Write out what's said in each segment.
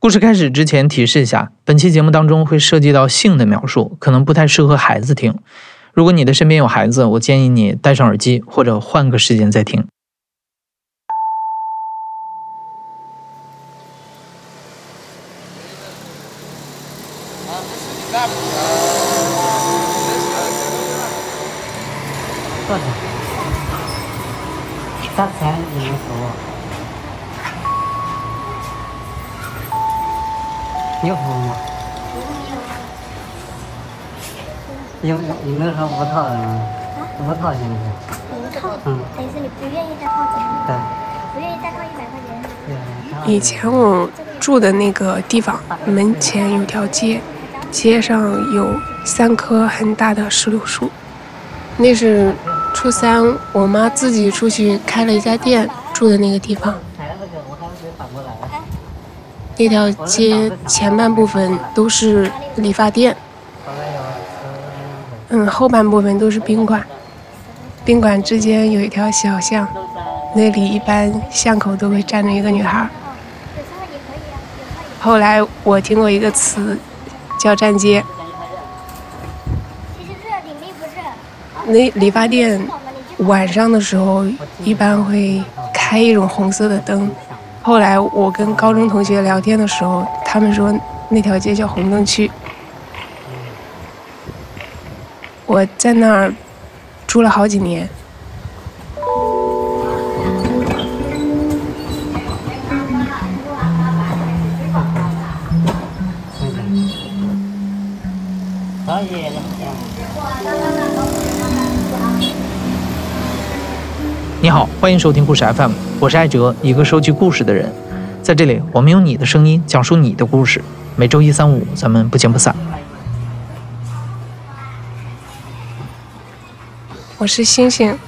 故事开始之前提示一下，本期节目当中会涉及到性的描述，可能不太适合孩子听。如果你的身边有孩子，我建议你戴上耳机或者换个时间再听。有有有没有说无套的吗？无套行不行？无套，嗯，等于是你不愿意再套子对，不愿意戴套一百块钱。以前我住的那个地方门前有条街，街上有三棵很大的石榴树。那是初三，我妈自己出去开了一家店，住的那个地方。那条街前半部分都是理发店，嗯，后半部分都是宾馆。宾馆之间有一条小巷，那里一般巷口都会站着一个女孩。后来我听过一个词，叫站街。那理发店晚上的时候一般会开一种红色的灯。后来我跟高中同学聊天的时候，他们说那条街叫红灯区。我在那儿住了好几年。你好，欢迎收听故事 FM，我是艾哲，一个收集故事的人。在这里，我们用你的声音讲述你的故事。每周一、三、五，咱们不见不散。我是星星，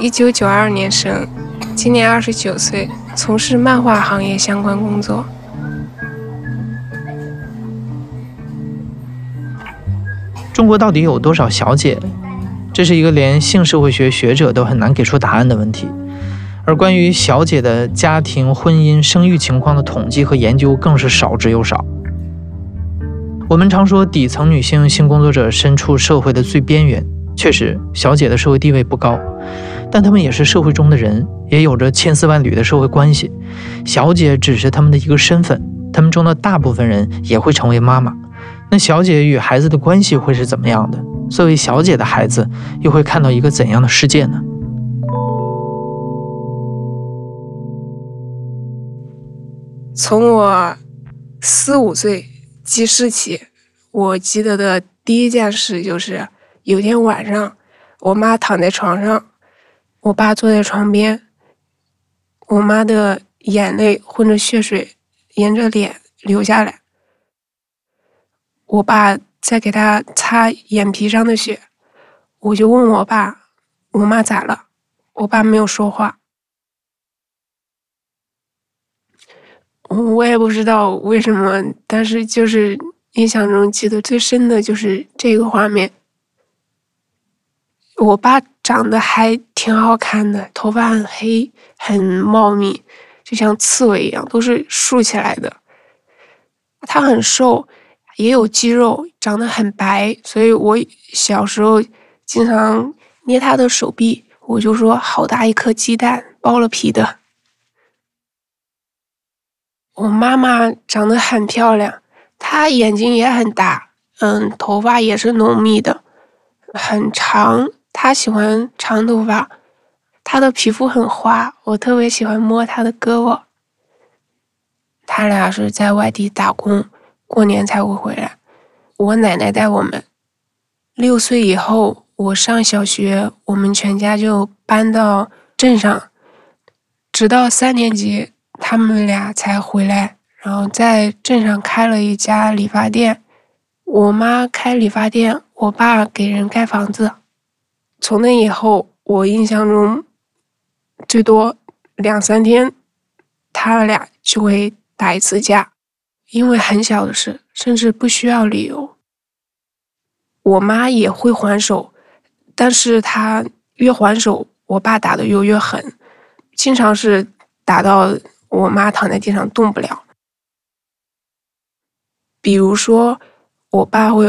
一九九二年生，今年二十九岁，从事漫画行业相关工作。中国到底有多少小姐？这是一个连性社会学学者都很难给出答案的问题，而关于小姐的家庭、婚姻、生育情况的统计和研究更是少之又少。我们常说底层女性性工作者身处社会的最边缘，确实，小姐的社会地位不高，但她们也是社会中的人，也有着千丝万缕的社会关系。小姐只是她们的一个身份，她们中的大部分人也会成为妈妈。那小姐与孩子的关系会是怎么样的？作为小姐的孩子，又会看到一个怎样的世界呢？从我四五岁记事起，我记得的第一件事就是，有天晚上，我妈躺在床上，我爸坐在床边，我妈的眼泪混着血水沿着脸流下来，我爸。在给她擦眼皮上的血，我就问我爸：“我妈咋了？”我爸没有说话。我也不知道为什么，但是就是印象中记得最深的就是这个画面。我爸长得还挺好看的，头发很黑，很茂密，就像刺猬一样，都是竖起来的。他很瘦。也有肌肉，长得很白，所以我小时候经常捏他的手臂，我就说好大一颗鸡蛋，剥了皮的。我妈妈长得很漂亮，她眼睛也很大，嗯，头发也是浓密的，很长，他喜欢长头发，他的皮肤很滑，我特别喜欢摸他的胳膊。他俩是在外地打工。过年才会回来。我奶奶带我们。六岁以后，我上小学，我们全家就搬到镇上。直到三年级，他们俩才回来。然后在镇上开了一家理发店。我妈开理发店，我爸给人盖房子。从那以后，我印象中，最多两三天，他俩就会打一次架。因为很小的事，甚至不需要理由。我妈也会还手，但是她越还手，我爸打的又越狠，经常是打到我妈躺在地上动不了。比如说，我爸会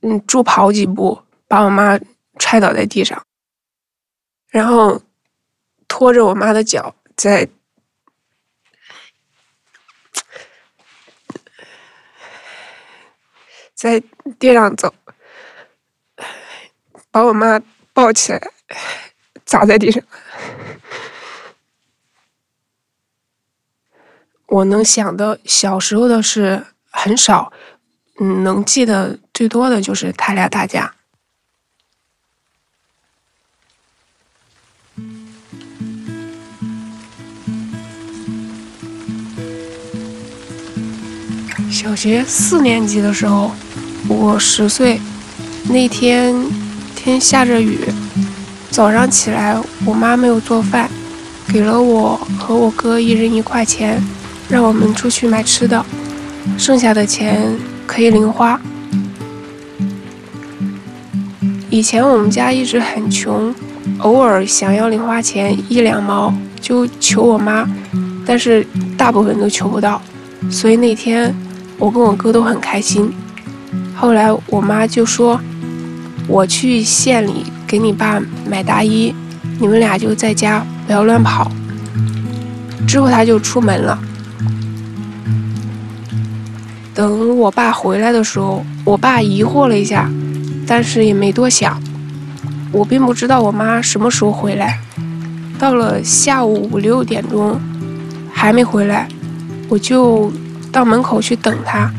嗯助跑几步，把我妈踹倒在地上，然后拖着我妈的脚在在地上走，把我妈抱起来砸在地上。我能想的小时候的事很少，嗯，能记得最多的就是他俩打架。小学四年级的时候，我十岁，那天天下着雨，早上起来我妈没有做饭，给了我和我哥一人一块钱。让我们出去买吃的，剩下的钱可以零花。以前我们家一直很穷，偶尔想要零花钱一两毛就求我妈，但是大部分都求不到，所以那天我跟我哥都很开心。后来我妈就说：“我去县里给你爸买大衣，你们俩就在家不要乱跑。”之后他就出门了。等我爸回来的时候，我爸疑惑了一下，但是也没多想。我并不知道我妈什么时候回来。到了下午五六点钟，还没回来，我就到门口去等他。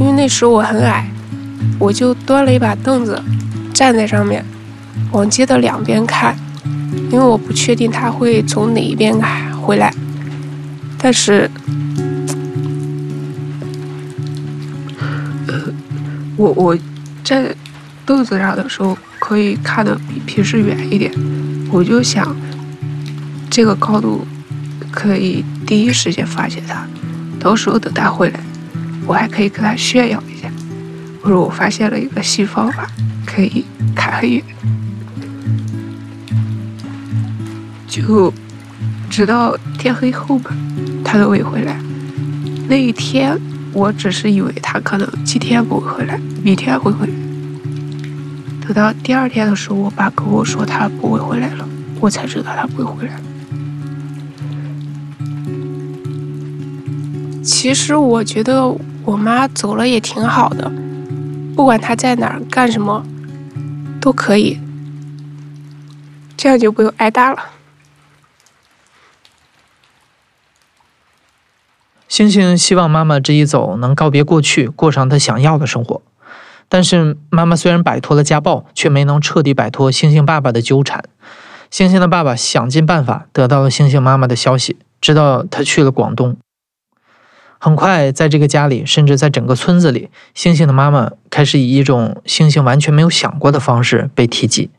因为那时我很矮，我就端了一把凳子，站在上面，往街的两边看，因为我不确定他会从哪一边回来。但是。我我在凳子上的时候，可以看得比平时远一点。我就想，这个高度可以第一时间发现他。到时候等他回来，我还可以跟他炫耀一下。我说我发现了一个新方法，可以看很远。就直到天黑后吧，他都没回来。那一天。我只是以为他可能今天不会回来，明天会回来。等到第二天的时候，我爸跟我说他不会回来了，我才知道他不会回来。其实我觉得我妈走了也挺好的，不管她在哪儿干什么，都可以，这样就不用挨打了。星星希望妈妈这一走能告别过去，过上她想要的生活。但是妈妈虽然摆脱了家暴，却没能彻底摆脱星星爸爸的纠缠。星星的爸爸想尽办法得到了星星妈妈的消息，知道她去了广东。很快，在这个家里，甚至在整个村子里，星星的妈妈开始以一种星星完全没有想过的方式被提及。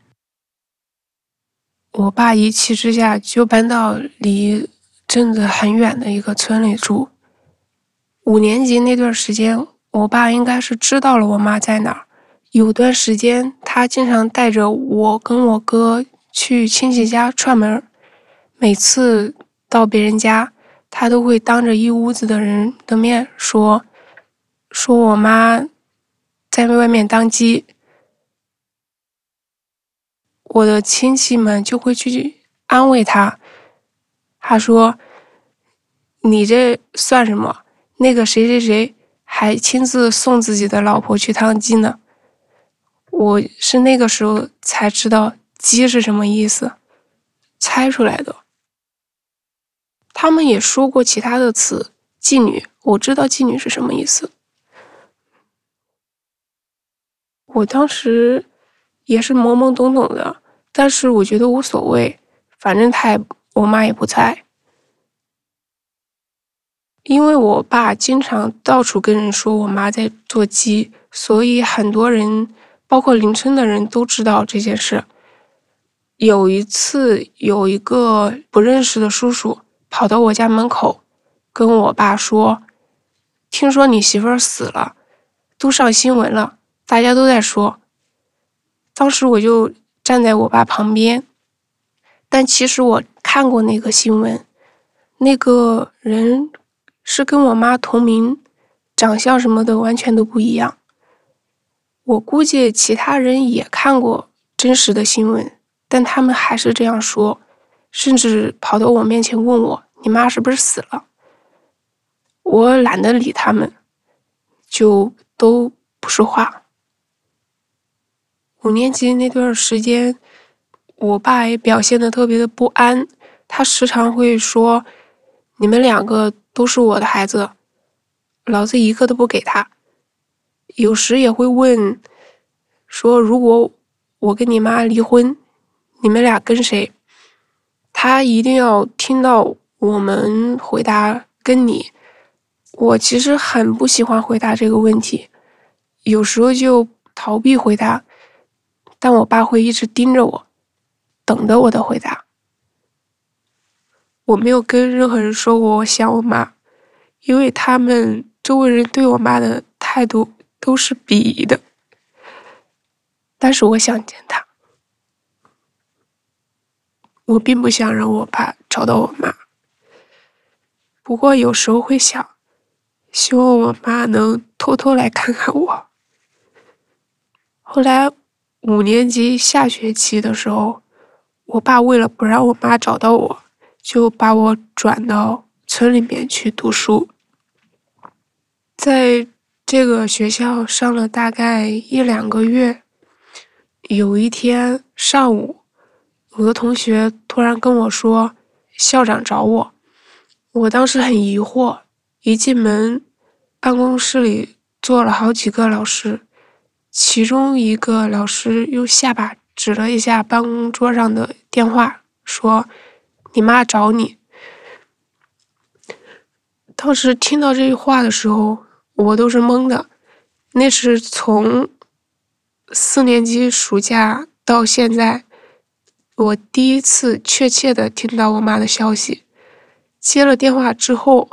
我爸一气之下就搬到离镇子很远的一个村里住。五年级那段时间，我爸应该是知道了我妈在哪儿。有段时间，他经常带着我跟我哥去亲戚家串门每次到别人家，他都会当着一屋子的人的面说：“说我妈在外面当鸡。”我的亲戚们就会去安慰他，他说：“你这算什么？”那个谁谁谁还亲自送自己的老婆去当鸡呢？我是那个时候才知道“鸡”是什么意思，猜出来的。他们也说过其他的词，“妓女”，我知道“妓女”是什么意思。我当时也是懵懵懂懂的，但是我觉得无所谓，反正他也我妈也不在。因为我爸经常到处跟人说我妈在做鸡，所以很多人，包括邻村的人都知道这件事。有一次，有一个不认识的叔叔跑到我家门口，跟我爸说：“听说你媳妇儿死了，都上新闻了，大家都在说。”当时我就站在我爸旁边，但其实我看过那个新闻，那个人。是跟我妈同名，长相什么的完全都不一样。我估计其他人也看过真实的新闻，但他们还是这样说，甚至跑到我面前问我：“你妈是不是死了？”我懒得理他们，就都不说话。五年级那段时间，我爸也表现的特别的不安，他时常会说：“你们两个都是我的孩子，老子一个都不给他。”有时也会问说：“如果我跟你妈离婚，你们俩跟谁？”他一定要听到我们回答跟你。我其实很不喜欢回答这个问题，有时候就逃避回答。但我爸会一直盯着我，等着我的回答。我没有跟任何人说过我想我妈，因为他们周围人对我妈的态度都是鄙夷的。但是我想见她，我并不想让我爸找到我妈。不过有时候会想，希望我妈能偷偷来看看我。后来。五年级下学期的时候，我爸为了不让我妈找到我，就把我转到村里面去读书。在这个学校上了大概一两个月，有一天上午，有个同学突然跟我说校长找我，我当时很疑惑，一进门，办公室里坐了好几个老师。其中一个老师用下巴指了一下办公桌上的电话，说：“你妈找你。”当时听到这句话的时候，我都是懵的。那是从四年级暑假到现在，我第一次确切的听到我妈的消息。接了电话之后，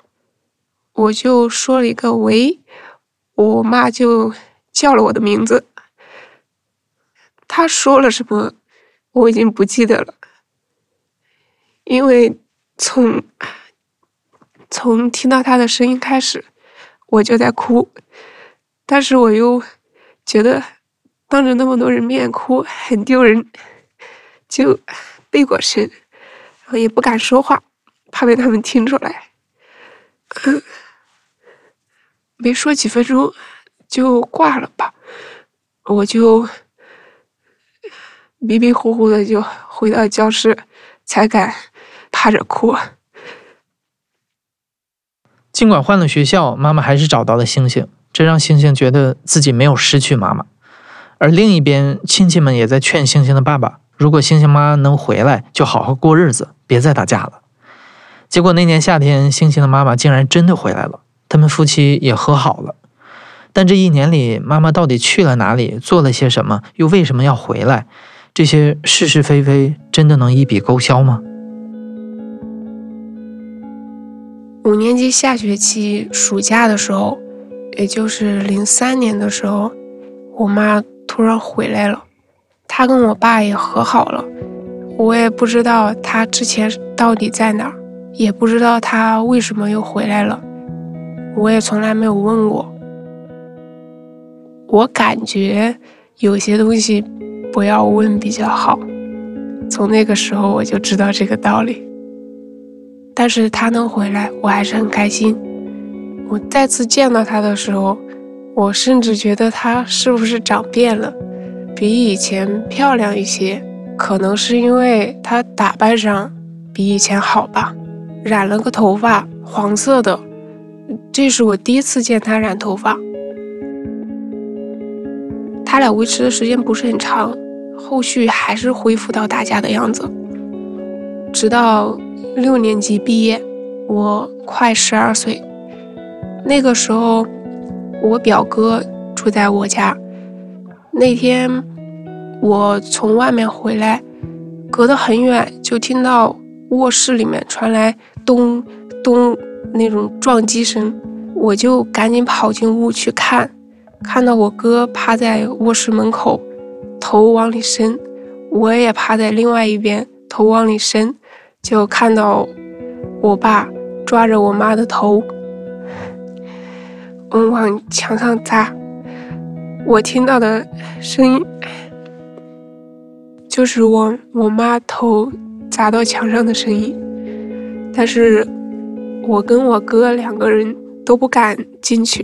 我就说了一个“喂”，我妈就。叫了我的名字，他说了什么，我已经不记得了，因为从从听到他的声音开始，我就在哭，但是我又觉得当着那么多人面哭很丢人，就背过身，然后也不敢说话，怕被他们听出来，没说几分钟。就挂了吧，我就迷迷糊糊的就回到教室，才敢趴着哭。尽管换了学校，妈妈还是找到了星星，这让星星觉得自己没有失去妈妈。而另一边，亲戚们也在劝星星的爸爸，如果星星妈能回来，就好好过日子，别再打架了。结果那年夏天，星星的妈妈竟然真的回来了，他们夫妻也和好了。但这一年里，妈妈到底去了哪里，做了些什么，又为什么要回来？这些是是非非，真的能一笔勾销吗？五年级下学期暑假的时候，也就是零三年的时候，我妈突然回来了，他跟我爸也和好了。我也不知道他之前到底在哪，也不知道他为什么又回来了，我也从来没有问过。我感觉有些东西不要问比较好。从那个时候我就知道这个道理。但是他能回来，我还是很开心。我再次见到他的时候，我甚至觉得他是不是长变了，比以前漂亮一些。可能是因为她打扮上比以前好吧，染了个头发，黄色的。这是我第一次见她染头发。他俩维持的时间不是很长，后续还是恢复到大家的样子。直到六年级毕业，我快十二岁，那个时候我表哥住在我家。那天我从外面回来，隔得很远，就听到卧室里面传来咚咚那种撞击声，我就赶紧跑进屋去看。看到我哥趴在卧室门口，头往里伸，我也趴在另外一边，头往里伸，就看到我爸抓着我妈的头。嗯往墙上砸。我听到的声音就是我我妈头砸到墙上的声音，但是我跟我哥两个人都不敢进去。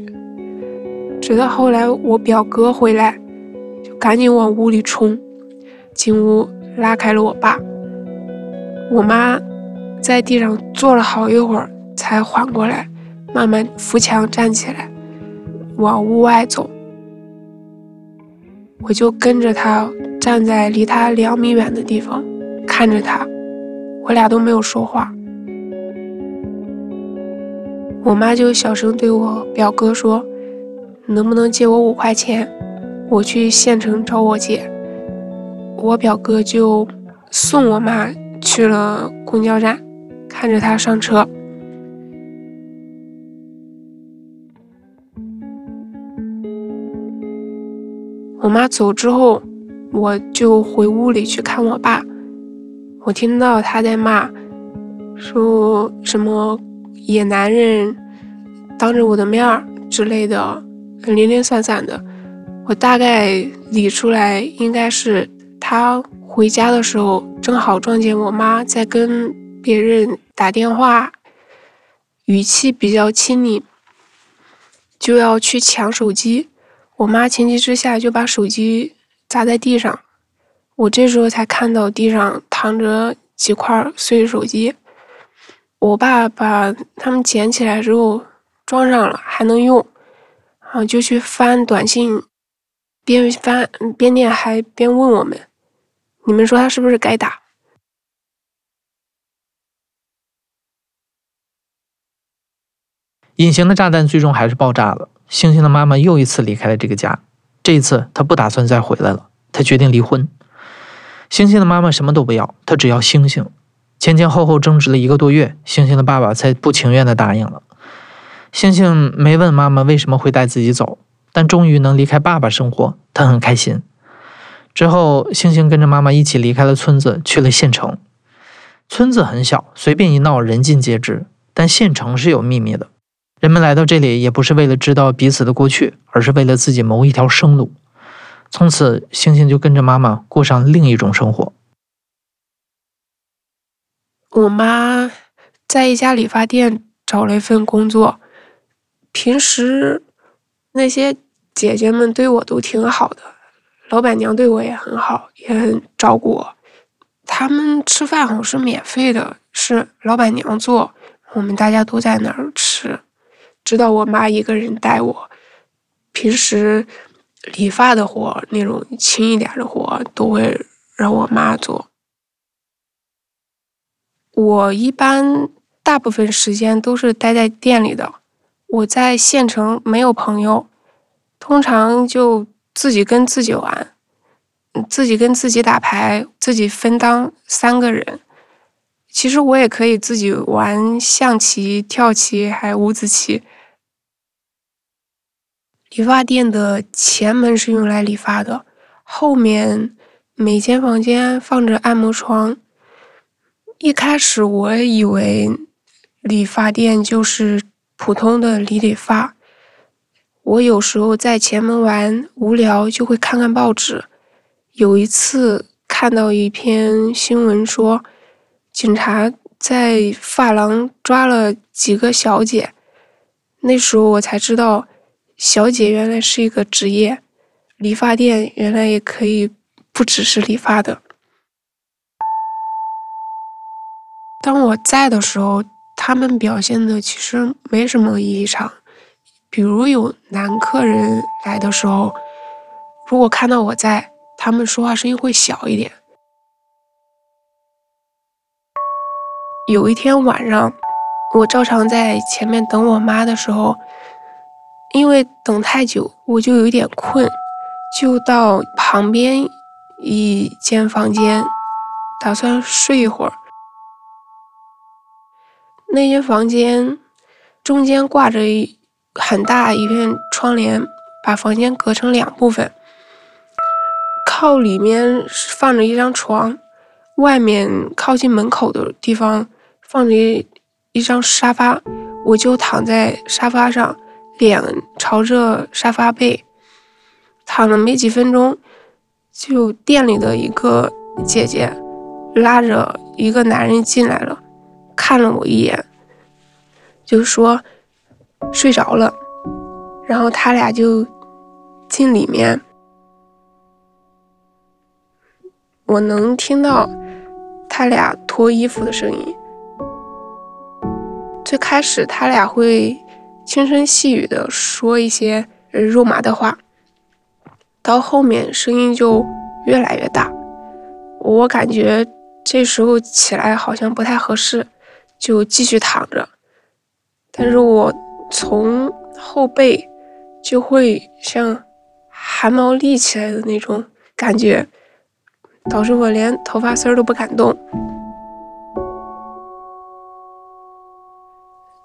直到后来我表哥回来，就赶紧往屋里冲，进屋拉开了我爸。我妈在地上坐了好一会儿，才缓过来，慢慢扶墙站起来，往屋外走。我就跟着他站在离他两米远的地方，看着他，我俩都没有说话。我妈就小声对我表哥说：“能不能借我五块钱？我去县城找我姐。”我表哥就送我妈去了公交站，看着她上车。妈走之后，我就回屋里去看我爸。我听到他在骂，说什么“野男人”，当着我的面儿之类的，零零散散的。我大概理出来，应该是他回家的时候，正好撞见我妈在跟别人打电话，语气比较亲昵，就要去抢手机。我妈情急之下就把手机砸在地上，我这时候才看到地上躺着几块碎手机。我爸把他们捡起来之后装上了，还能用，啊，就去翻短信，边翻边念，还边问我们：“你们说他是不是该打？”隐形的炸弹最终还是爆炸了。星星的妈妈又一次离开了这个家，这一次她不打算再回来了，她决定离婚。星星的妈妈什么都不要，她只要星星。前前后后争执了一个多月，星星的爸爸才不情愿地答应了。星星没问妈妈为什么会带自己走，但终于能离开爸爸生活，他很开心。之后，星星跟着妈妈一起离开了村子，去了县城。村子很小，随便一闹人尽皆知，但县城是有秘密的。人们来到这里也不是为了知道彼此的过去，而是为了自己谋一条生路。从此，星星就跟着妈妈过上另一种生活。我妈在一家理发店找了一份工作，平时那些姐姐们对我都挺好的，老板娘对我也很好，也很照顾我。他们吃饭好像是免费的，是老板娘做，我们大家都在那儿吃。知道我妈一个人带我，平时理发的活那种轻一点的活都会让我妈做。我一般大部分时间都是待在店里的。我在县城没有朋友，通常就自己跟自己玩，自己跟自己打牌，自己分当三个人。其实我也可以自己玩象棋、跳棋，还有五子棋。理发店的前门是用来理发的，后面每间房间放着按摩床。一开始我以为理发店就是普通的理理发。我有时候在前门玩无聊，就会看看报纸。有一次看到一篇新闻说，警察在发廊抓了几个小姐。那时候我才知道。小姐原来是一个职业，理发店原来也可以不只是理发的。当我在的时候，他们表现的其实没什么异常。比如有男客人来的时候，如果看到我在，他们说话声音会小一点。有一天晚上，我照常在前面等我妈的时候。因为等太久，我就有点困，就到旁边一间房间，打算睡一会儿。那间房间中间挂着很大一片窗帘，把房间隔成两部分。靠里面放着一张床，外面靠近门口的地方放着一张沙发，我就躺在沙发上。脸朝着沙发背，躺了没几分钟，就店里的一个姐姐拉着一个男人进来了，看了我一眼，就说睡着了，然后他俩就进里面，我能听到他俩脱衣服的声音。最开始他俩会。轻声细语的说一些肉麻的话，到后面声音就越来越大，我感觉这时候起来好像不太合适，就继续躺着，但是我从后背就会像汗毛立起来的那种感觉，导致我连头发丝儿都不敢动。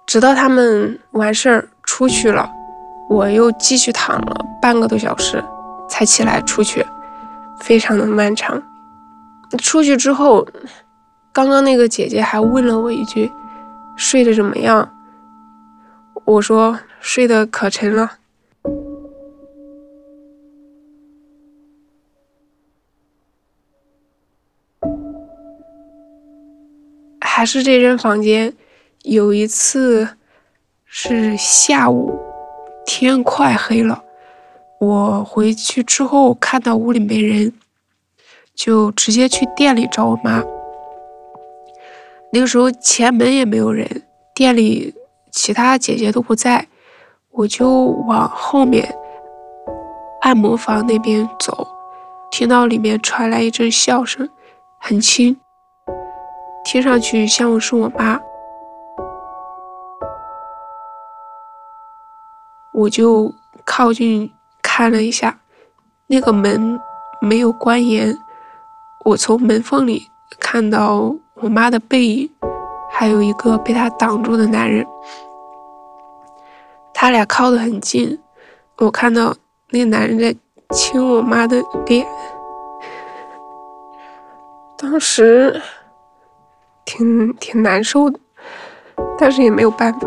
直到他们完事儿出去了，我又继续躺了半个多小时，才起来出去，非常的漫长。出去之后，刚刚那个姐姐还问了我一句：“睡得怎么样？”我说：“睡得可沉了。”还是这间房间。有一次是下午，天快黑了，我回去之后看到屋里没人，就直接去店里找我妈。那个时候前门也没有人，店里其他姐姐都不在，我就往后面按摩房那边走，听到里面传来一阵笑声，很轻，听上去像是我妈。我就靠近看了一下，那个门没有关严，我从门缝里看到我妈的背影，还有一个被她挡住的男人，他俩靠得很近，我看到那个男人在亲我妈的脸，当时挺挺难受的，但是也没有办法。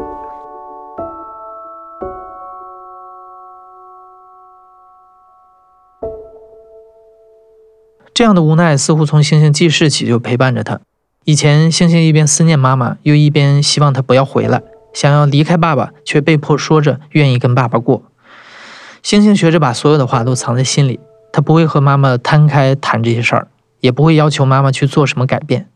这样的无奈似乎从星星记事起就陪伴着他。以前，星星一边思念妈妈，又一边希望她不要回来，想要离开爸爸，却被迫说着愿意跟爸爸过。星星学着把所有的话都藏在心里，他不会和妈妈摊开谈这些事儿，也不会要求妈妈去做什么改变。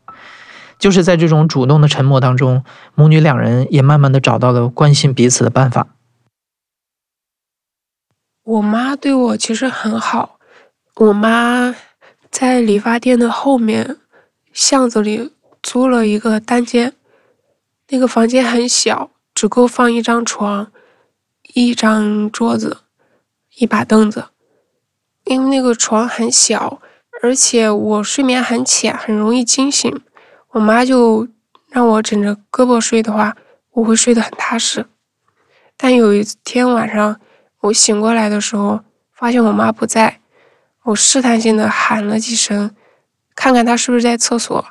就是在这种主动的沉默当中，母女两人也慢慢的找到了关心彼此的办法。我妈对我其实很好，我妈。在理发店的后面巷子里租了一个单间，那个房间很小，只够放一张床、一张桌子、一把凳子。因为那个床很小，而且我睡眠很浅，很容易惊醒。我妈就让我枕着胳膊睡的话，我会睡得很踏实。但有一天晚上，我醒过来的时候，发现我妈不在。我试探性的喊了几声，看看他是不是在厕所，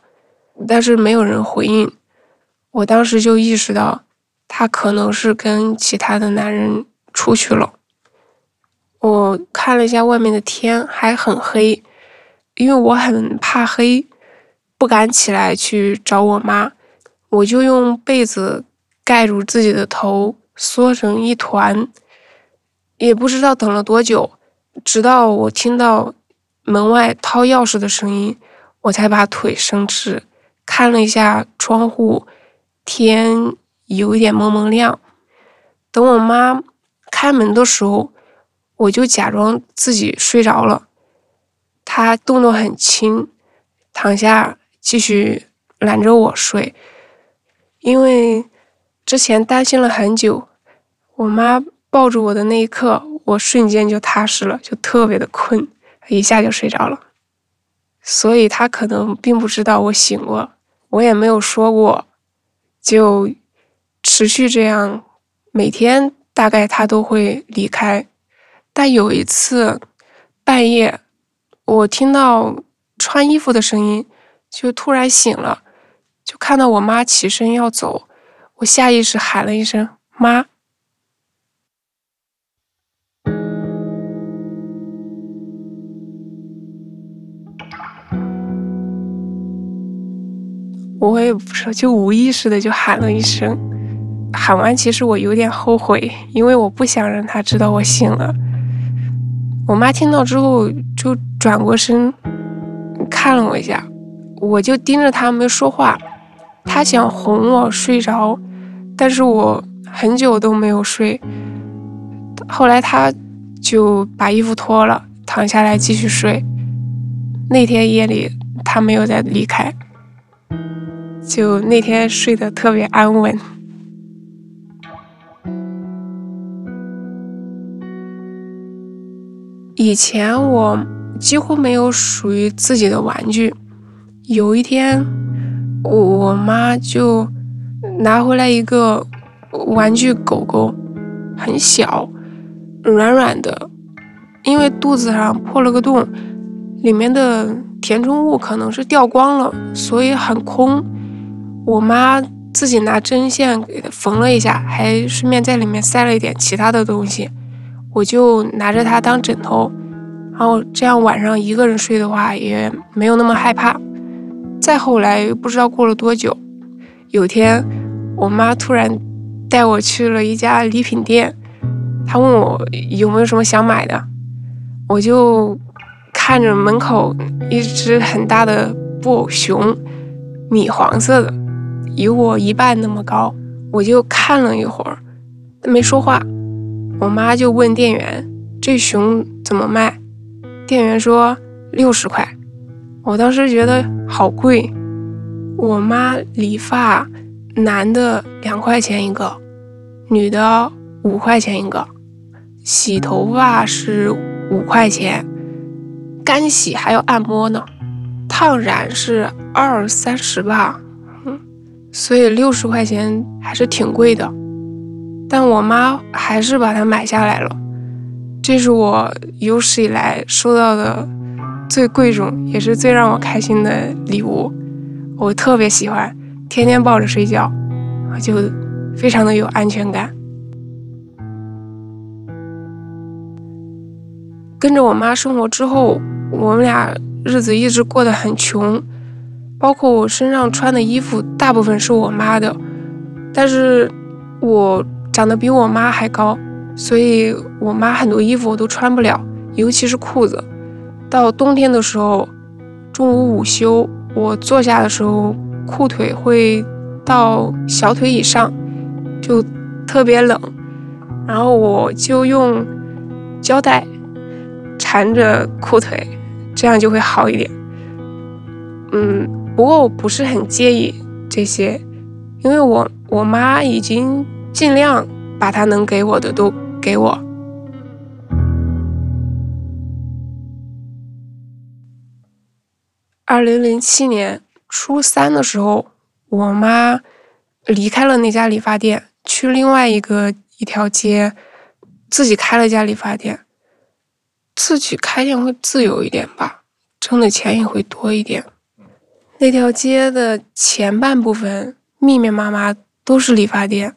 但是没有人回应。我当时就意识到，他可能是跟其他的男人出去了。我看了一下外面的天，还很黑，因为我很怕黑，不敢起来去找我妈，我就用被子盖住自己的头，缩成一团，也不知道等了多久。直到我听到门外掏钥匙的声音，我才把腿伸直，看了一下窗户，天有一点蒙蒙亮。等我妈开门的时候，我就假装自己睡着了。她动作很轻，躺下继续揽着我睡。因为之前担心了很久，我妈抱住我的那一刻。我瞬间就踏实了，就特别的困，一下就睡着了。所以他可能并不知道我醒过，我也没有说过，就持续这样，每天大概他都会离开。但有一次半夜，我听到穿衣服的声音，就突然醒了，就看到我妈起身要走，我下意识喊了一声“妈”。我也不知道，就无意识的就喊了一声。喊完，其实我有点后悔，因为我不想让他知道我醒了。我妈听到之后就转过身看了我一下，我就盯着他没说话。她想哄我睡着，但是我很久都没有睡。后来她就把衣服脱了，躺下来继续睡。那天夜里她没有再离开，就那天睡得特别安稳。以前我几乎没有属于自己的玩具。有一天，我我妈就拿回来一个玩具狗狗，很小，软软的，因为肚子上破了个洞，里面的填充物可能是掉光了，所以很空。我妈自己拿针线给缝了一下，还顺便在里面塞了一点其他的东西。我就拿着它当枕头，然后这样晚上一个人睡的话也没有那么害怕。再后来不知道过了多久，有天我妈突然带我去了一家礼品店，她问我有没有什么想买的，我就看着门口一只很大的布偶熊，米黄色的，有我一半那么高，我就看了一会儿，没说话。我妈就问店员：“这熊怎么卖？”店员说：“六十块。”我当时觉得好贵。我妈理发，男的两块钱一个，女的五块钱一个。洗头发是五块钱，干洗还要按摩呢。烫染是二三十吧，所以六十块钱还是挺贵的。但我妈还是把它买下来了，这是我有史以来收到的最贵重，也是最让我开心的礼物。我特别喜欢，天天抱着睡觉，就非常的有安全感。跟着我妈生活之后，我们俩日子一直过得很穷，包括我身上穿的衣服大部分是我妈的，但是我。长得比我妈还高，所以我妈很多衣服我都穿不了，尤其是裤子。到冬天的时候，中午午休，我坐下的时候，裤腿会到小腿以上，就特别冷。然后我就用胶带缠着裤腿，这样就会好一点。嗯，不过我不是很介意这些，因为我我妈已经。尽量把她能给我的都给我。二零零七年初三的时候，我妈离开了那家理发店，去另外一个一条街，自己开了家理发店。自己开店会自由一点吧，挣的钱也会多一点。那条街的前半部分密密麻麻都是理发店。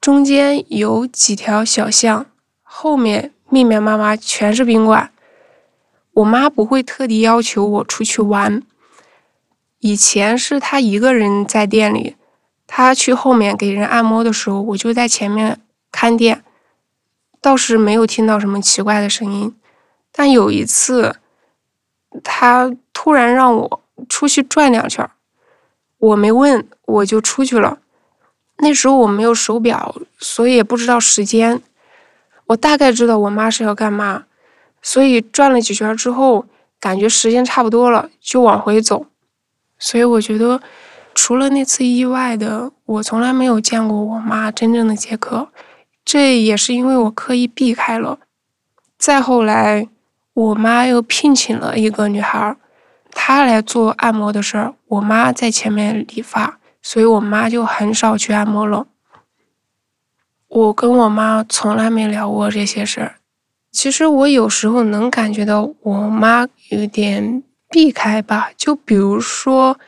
中间有几条小巷，后面密密麻麻全是宾馆。我妈不会特地要求我出去玩。以前是她一个人在店里，她去后面给人按摩的时候，我就在前面看店，倒是没有听到什么奇怪的声音。但有一次，她突然让我出去转两圈，我没问，我就出去了。那时候我没有手表，所以也不知道时间。我大概知道我妈是要干嘛，所以转了几圈之后，感觉时间差不多了，就往回走。所以我觉得，除了那次意外的，我从来没有见过我妈真正的接客。这也是因为我刻意避开了。再后来，我妈又聘请了一个女孩儿，她来做按摩的事儿，我妈在前面理发。所以我妈就很少去按摩了。我跟我妈从来没聊过这些事儿。其实我有时候能感觉到我妈有点避开吧。就比如说，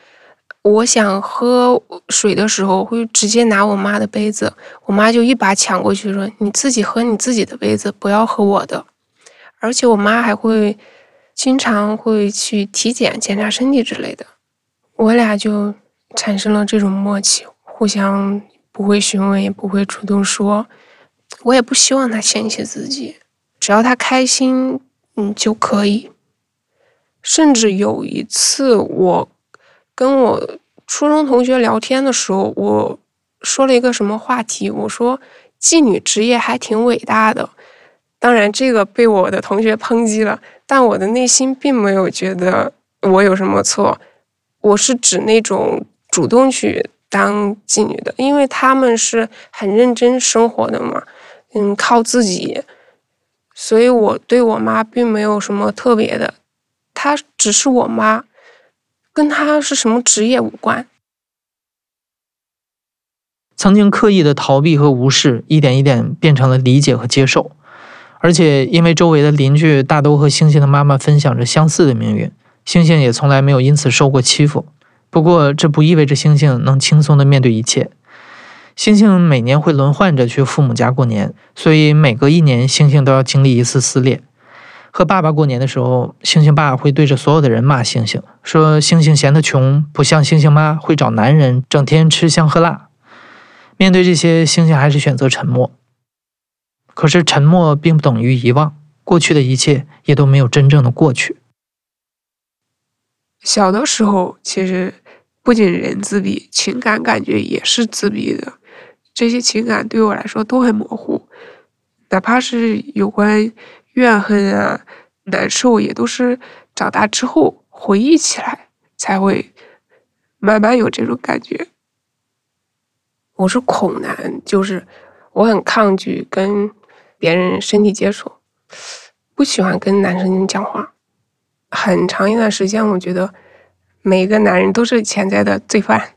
我想喝水的时候，会直接拿我妈的杯子，我妈就一把抢过去说：“你自己喝你自己的杯子，不要喝我的。”而且我妈还会经常会去体检、检查身体之类的。我俩就。产生了这种默契，互相不会询问，也不会主动说。我也不希望他嫌弃自己，只要他开心，嗯就可以。甚至有一次，我跟我初中同学聊天的时候，我说了一个什么话题？我说妓女职业还挺伟大的。当然，这个被我的同学抨击了，但我的内心并没有觉得我有什么错。我是指那种主动去当妓女的，因为他们是很认真生活的嘛。嗯，靠自己，所以我对我妈并没有什么特别的，她只是我妈，跟她是什么职业无关。曾经刻意的逃避和无视，一点一点变成了理解和接受，而且因为周围的邻居大都和星星的妈妈分享着相似的命运，星星也从来没有因此受过欺负。不过，这不意味着星星能轻松的面对一切。星星每年会轮换着去父母家过年，所以每隔一年，星星都要经历一次撕裂。和爸爸过年的时候，星星爸会对着所有的人骂星星，说星星嫌他穷，不像星星妈会找男人，整天吃香喝辣。面对这些，星星还是选择沉默。可是沉默并不等于遗忘，过去的一切也都没有真正的过去。小的时候，其实不仅人自闭，情感感觉也是自闭的。这些情感对我来说都很模糊，哪怕是有关怨恨啊、难受，也都是长大之后回忆起来才会慢慢有这种感觉。我是恐男，就是我很抗拒跟别人身体接触，不喜欢跟男生讲话。很长一段时间，我觉得每个男人都是潜在的罪犯，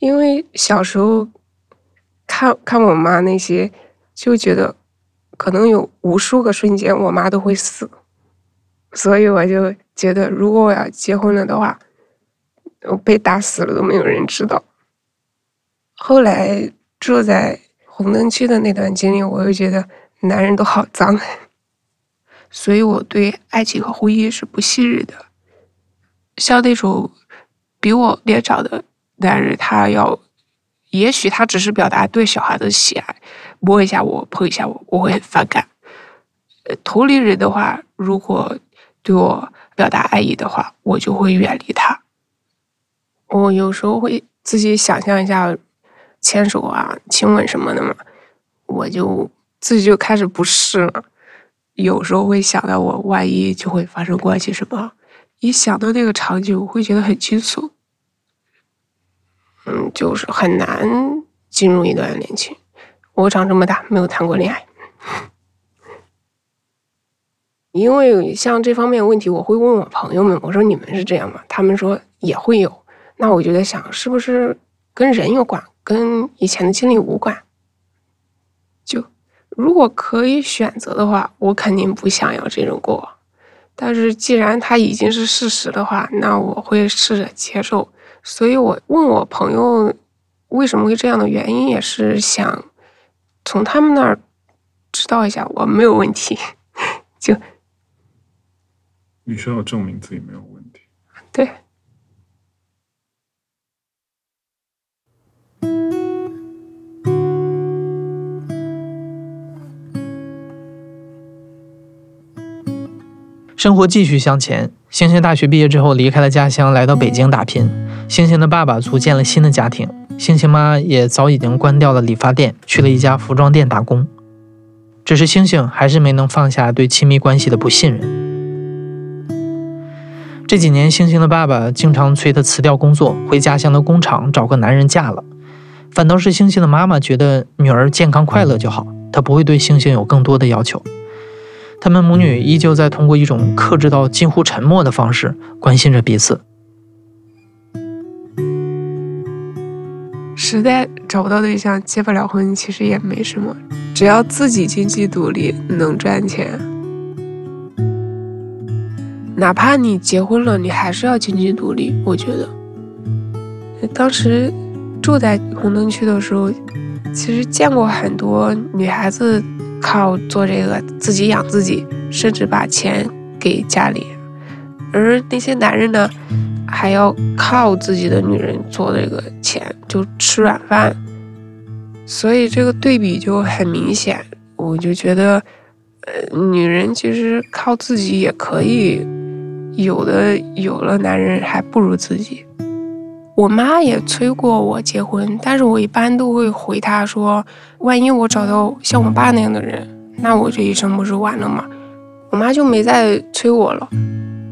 因为小时候。看看我妈那些，就觉得可能有无数个瞬间我妈都会死，所以我就觉得如果我要结婚了的话，我被打死了都没有人知道。后来住在红灯区的那段经历，我又觉得男人都好脏，所以我对爱情和婚姻是不信任的。像那种比我年长的男人，他要。也许他只是表达对小孩的喜爱，摸一下我，碰一下我，我会很反感。同龄人的话，如果对我表达爱意的话，我就会远离他。我有时候会自己想象一下牵手啊、亲吻什么的嘛，我就自己就开始不适了。有时候会想到我万一就会发生关系什么，一想到那个场景，我会觉得很惊悚。嗯，就是很难进入一段恋情。我长这么大没有谈过恋爱，因为像这方面问题，我会问我朋友们，我说你们是这样吗？他们说也会有。那我就在想，是不是跟人有关，跟以前的经历无关？就如果可以选择的话，我肯定不想要这种过往。但是既然它已经是事实的话，那我会试着接受。所以我问我朋友为什么会这样的原因，也是想从他们那儿知道一下我没有问题。就你需要证明自己没有问题。对。生活继续向前，星星大学毕业之后离开了家乡，来到北京打拼。星星的爸爸组建了新的家庭，星星妈也早已经关掉了理发店，去了一家服装店打工。只是星星还是没能放下对亲密关系的不信任。这几年，星星的爸爸经常催她辞掉工作，回家乡的工厂找个男人嫁了。反倒是星星的妈妈觉得女儿健康快乐就好，她不会对星星有更多的要求。他们母女依旧在通过一种克制到近乎沉默的方式关心着彼此。实在找不到对象，结不了婚，其实也没什么，只要自己经济独立，能赚钱。哪怕你结婚了，你还是要经济独立。我觉得，当时住在红灯区的时候，其实见过很多女孩子靠做这个自己养自己，甚至把钱给家里，而那些男人呢，还要靠自己的女人做这个钱，就吃软饭，所以这个对比就很明显。我就觉得，呃，女人其实靠自己也可以，有的有了男人还不如自己。我妈也催过我结婚，但是我一般都会回她说，万一我找到像我爸那样的人，那我这一生不是完了吗？我妈就没再催我了。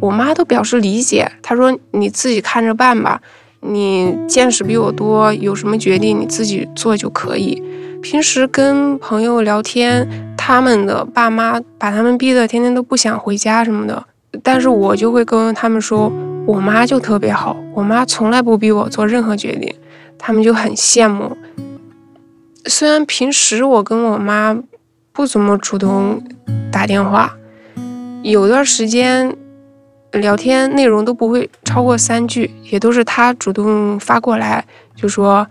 我妈都表示理解，她说你自己看着办吧，你见识比我多，有什么决定你自己做就可以。平时跟朋友聊天，他们的爸妈把他们逼得天天都不想回家什么的，但是我就会跟他们说。我妈就特别好，我妈从来不逼我做任何决定，他们就很羡慕。虽然平时我跟我妈不怎么主动打电话，有段时间聊天内容都不会超过三句，也都是她主动发过来，就说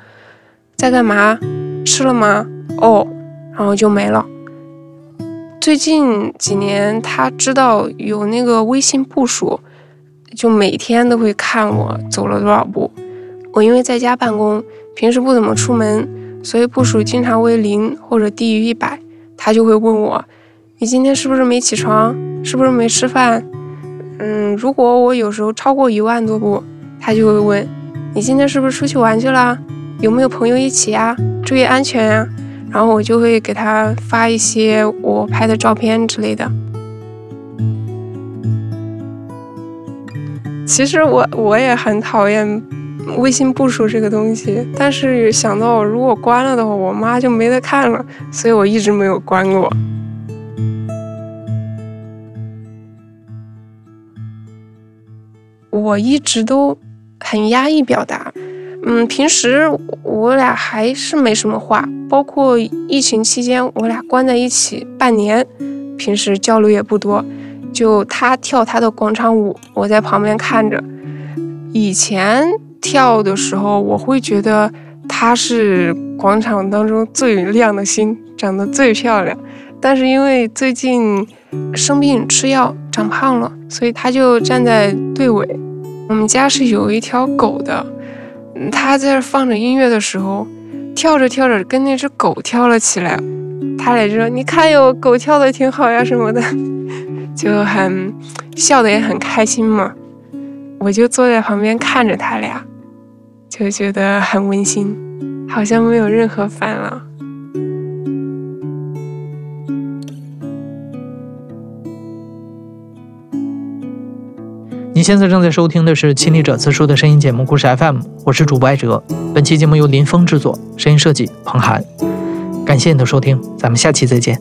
在干嘛，吃了吗？哦，然后就没了。最近几年，她知道有那个微信步数。就每天都会看我走了多少步。我因为在家办公，平时不怎么出门，所以步数经常为零或者低于一百。他就会问我：“你今天是不是没起床？是不是没吃饭？”嗯，如果我有时候超过一万多步，他就会问：“你今天是不是出去玩去了？有没有朋友一起呀？注意安全呀！”然后我就会给他发一些我拍的照片之类的。其实我我也很讨厌微信步数这个东西，但是想到如果关了的话，我妈就没得看了，所以我一直没有关过。我一直都很压抑表达，嗯，平时我俩还是没什么话，包括疫情期间我俩关在一起半年，平时交流也不多。就他跳他的广场舞，我在旁边看着。以前跳的时候，我会觉得她是广场当中最亮的星，长得最漂亮。但是因为最近生病吃药长胖了，所以她就站在队尾。我们家是有一条狗的，他在放着音乐的时候，跳着跳着跟那只狗跳了起来。他俩就说：“你看哟，狗跳的挺好呀，什么的。”就很笑得也很开心嘛，我就坐在旁边看着他俩，就觉得很温馨，好像没有任何烦恼。你现在正在收听的是《亲历者自述》的声音节目故事 FM，我是主播艾哲。本期节目由林峰制作，声音设计彭涵。感谢你的收听，咱们下期再见。